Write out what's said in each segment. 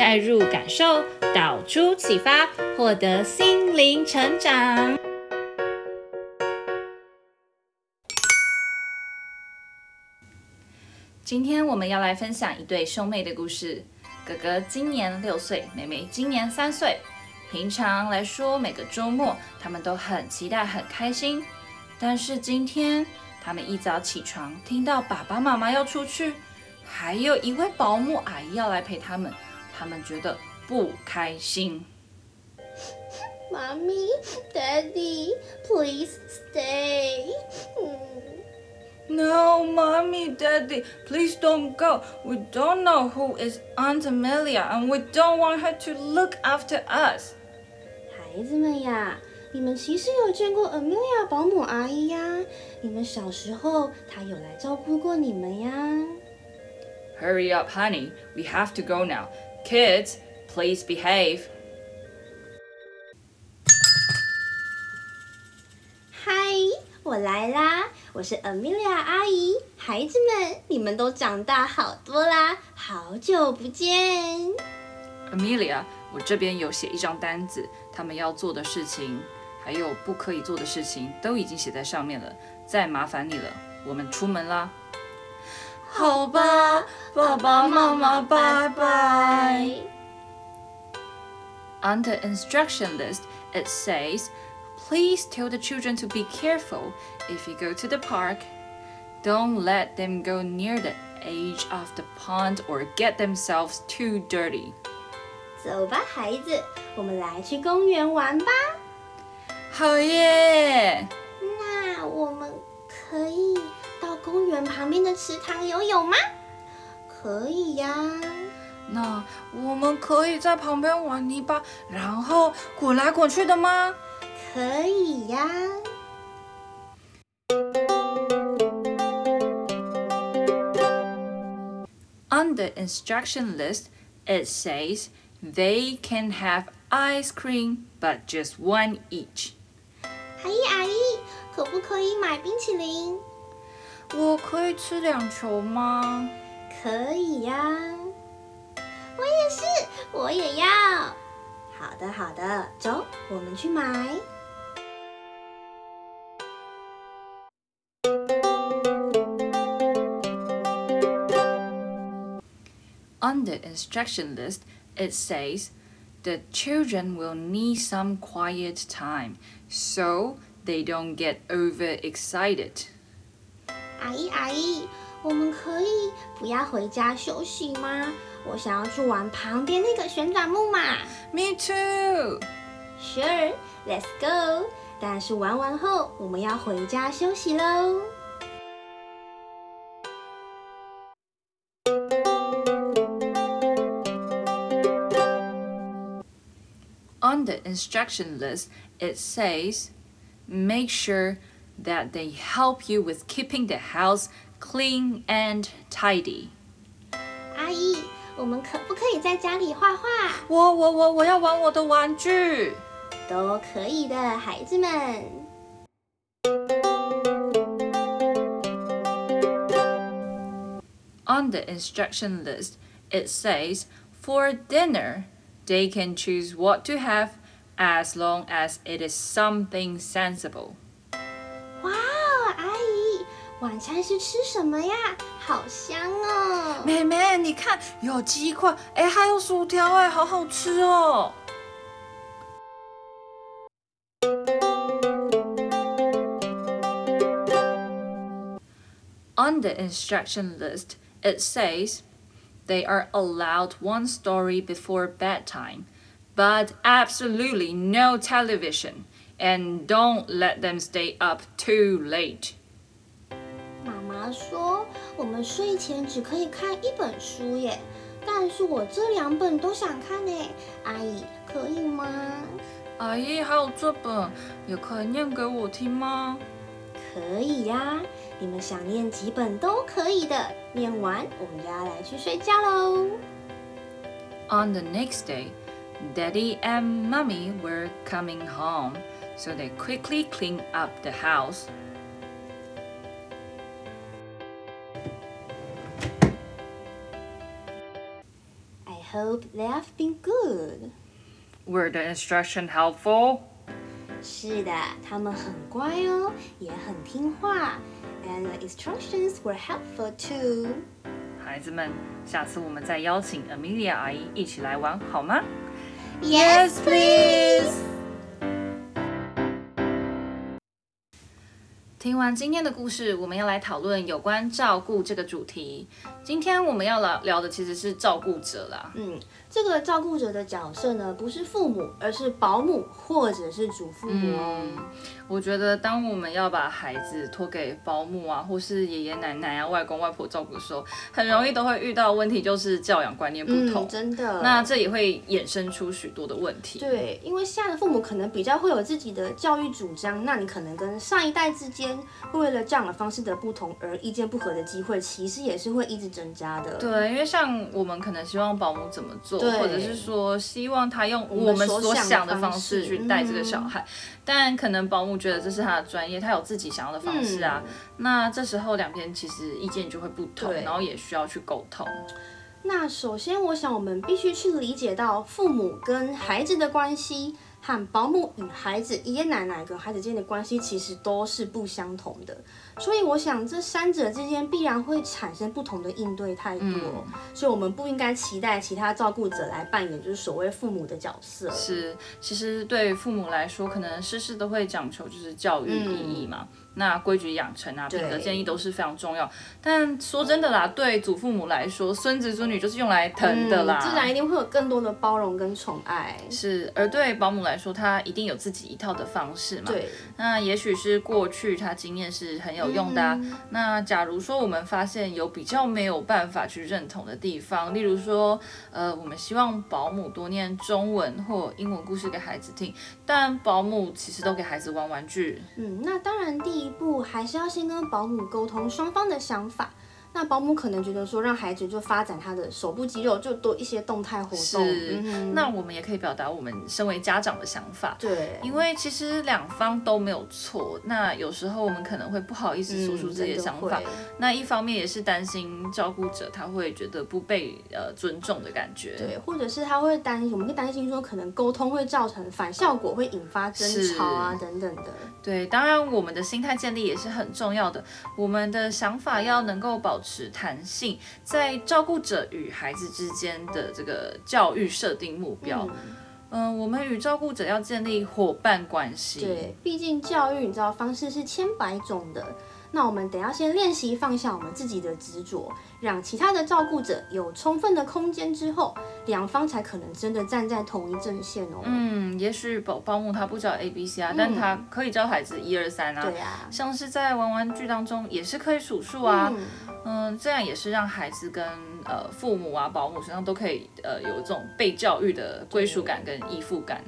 带入感受，导出启发，获得心灵成长。今天我们要来分享一对兄妹的故事。哥哥今年六岁，妹妹今年三岁。平常来说，每个周末他们都很期待、很开心。但是今天，他们一早起床，听到爸爸妈妈要出去，还有一位保姆阿姨要来陪他们，他们觉得不开心。妈咪，Daddy，please stay。 No, mommy, daddy, please don't go. We don't know who is Aunt Amelia, and we don't want her to look after us. 孩子们呀，你们其实有见过 Amelia 保姆阿姨呀？你们小时候她有来照顾过你们呀？Hurry up, honey. We have to go now. Kids, please behave. Hi，，我来啦！我是 Amelia 阿姨。孩子们，你们都长大好多啦，好久不见。Amelia，我这边有写一张单子。他们要做的事情，还有不可以做的事情，都已经写在上面了。再麻烦你了，我们出门啦。好吧，爸爸妈妈，拜拜。On the instruction list, it says, "Please tell the children to be careful if you go to the park. Don't let them go near the edge of the pond or get themselves too dirty." 走吧，孩子，我们来去公园玩吧。好耶！ 旁边的池塘游泳吗？可以呀。那我们可以在旁边玩泥巴，然后滚来滚去的吗？可以呀。On the instruction list, it says. They can have ice cream, but just one each. 阿姨阿姨，可不可以买冰淇淋？我可以吃两球吗？可以呀。我也是，我也要。好的好的，走，我们去买。On the instruction list. It says the children will need some quiet time so they don't get overexcited. 阿姨阿姨，我们可以不要回家休息吗？我想要去玩旁边那个旋转木马。Me too. Sure, let's go. 但是玩完后我们要回家休息喽。On the instruction list, it says, make sure that they help you with keeping the house clean and tidy. 阿姨，我们可不可以在家里画画？我我我我要玩我的玩具。都可以的，孩子们。On the instruction list, it says, for dinner, They can choose what to have as long as it is something sensible. 哇哦，阿姨，晚餐是吃什么呀？好香哦！妹妹，你看，有鸡块，哎，还有薯条，哎，好好吃哦。On the instruction list, it says. They are allowed one story before bedtime, but absolutely no television, and don't let them stay up too late. 说，我们睡前只可以看一本书耶，但是我这两本都想看呢。阿姨，可以吗？阿姨，还有这本，也可以念给我听吗？可以呀，你们想念几本都可以的。念完，我们就要来去睡觉喽。On the next day, Daddy and Mummy were coming home, so they quickly cleaned up the house. hope they have been good. Were the instructions helpful? 是的，他们很乖哦，也很听话。And the instructions were helpful too. 孩子们，下次我们再邀请 Amelia 阿姨一起来玩好吗？Yes, please. 听完今天的故事，我们要来讨论有关照顾这个主题。今天我们要聊聊的其实是照顾者啦。嗯。这个照顾者的角色呢，不是父母，而是保姆或者是祖父母。嗯，我觉得当我们要把孩子托给保姆啊，或是爷爷奶奶啊、外公外婆照顾的时候，很容易都会遇到问题，就是教养观念不同。嗯，真的。那这也会衍生出许多的问题。对，因为现在的父母可能比较会有自己的教育主张，那你可能跟上一代之间，为了教养方式的不同而意见不合的机会，其实也是会一直增加的。对，因为像我们可能希望保姆怎么做。或者是说，希望他用我们所想的方式去带这个小孩，但可能保姆觉得这是他的专业，他有自己想要的方式啊。那这时候两边其实意见就会不同，然后也需要去沟通。那首先，我想我们必须去理解到父母跟孩子的关系。和保姆与孩子、爷爷奶奶跟孩子之间的关系其实都是不相同的，所以我想这三者之间必然会产生不同的应对态度，嗯，所以我们不应该期待其他照顾者来扮演就是所谓父母的角色。是，其实对父母来说，可能事事都会讲求就是教育意义嘛。嗯那规矩养成啊，品德建议都是非常重要。但说真的啦，对祖父母来说，孙子孙女就是用来疼的啦，嗯，自然一定会有更多的包容跟宠爱。是，而对保姆来说，她一定有自己一套的方式嘛。对。那也许是过去她经验是很有用的啊。嗯。那假如说我们发现有比较没有办法去认同的地方，例如说，呃，我们希望保姆多念中文或英文故事给孩子听，但保姆其实都给孩子玩玩具。嗯，那当然第。第一步还是要先跟保姆沟通双方的想法。那保姆可能觉得说，让孩子就发展他的手部肌肉，就多一些动态活动。是，嗯，那我们也可以表达我们身为家长的想法。对，因为其实两方都没有错。那有时候我们可能会不好意思说出自己的想法。嗯，那一方面也是担心照顾者他会觉得不被呃尊重的感觉。对，或者是他会担心，我们会担心说，可能沟通会造成反效果，会引发争吵啊等等的。对，当然我们的心态建立也是很重要的。我们的想法要能够保持弹性，在照顾者与孩子之间的这个教育设定目标。嗯、呃，我们与照顾者要建立伙伴关系。对，毕竟教育你知道方式是千百种的。那我们得要先练习放下我们自己的执着，让其他的照顾者有充分的空间之后，两方才可能真的站在同一阵线哦。嗯，也许保保姆他不教 A B C 啊，嗯，但他可以教孩子一二三啊。对啊，像是在玩玩具当中也是可以数数啊。嗯，嗯，这样也是让孩子跟呃父母啊保姆身上都可以呃有这种被教育的归属感跟依附感。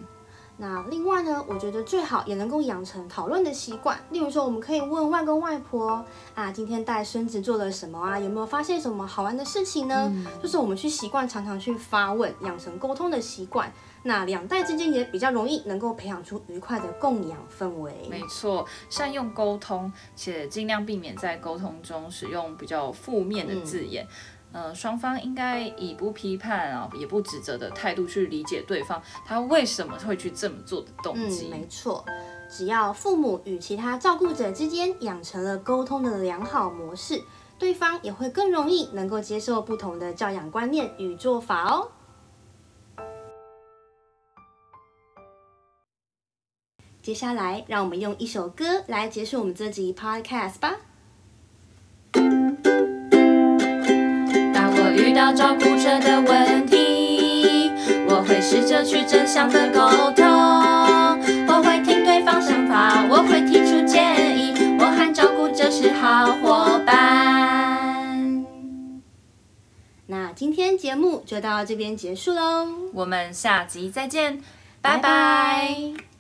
那另外呢，我觉得最好也能够养成讨论的习惯。例如说，我们可以问外公外婆啊，今天带孙子做了什么啊？有没有发现什么好玩的事情呢？嗯、就是我们去习惯常常去发问，养成沟通的习惯。那两代之间也比较容易能够培养出愉快的供养氛围。没错，善用沟通，且尽量避免在沟通中使用比较负面的字眼。嗯呃，双方应该以不批判啊，也不指责的态度去理解对方，他为什么会去这么做的动机。嗯，没错，只要父母与其他照顾者之间养成了沟通的良好模式，对方也会更容易能够接受不同的教养观念与做法哦。接下来，让我们用一首歌来结束我们这集 Podcast 吧。遇到照顾者的问题，我会试着去正向的沟通，我会听对方想法，我会提出建议，我和照顾者是好伙伴。那那今天节目就到这边结束喽，我们下集再见，拜拜。拜拜。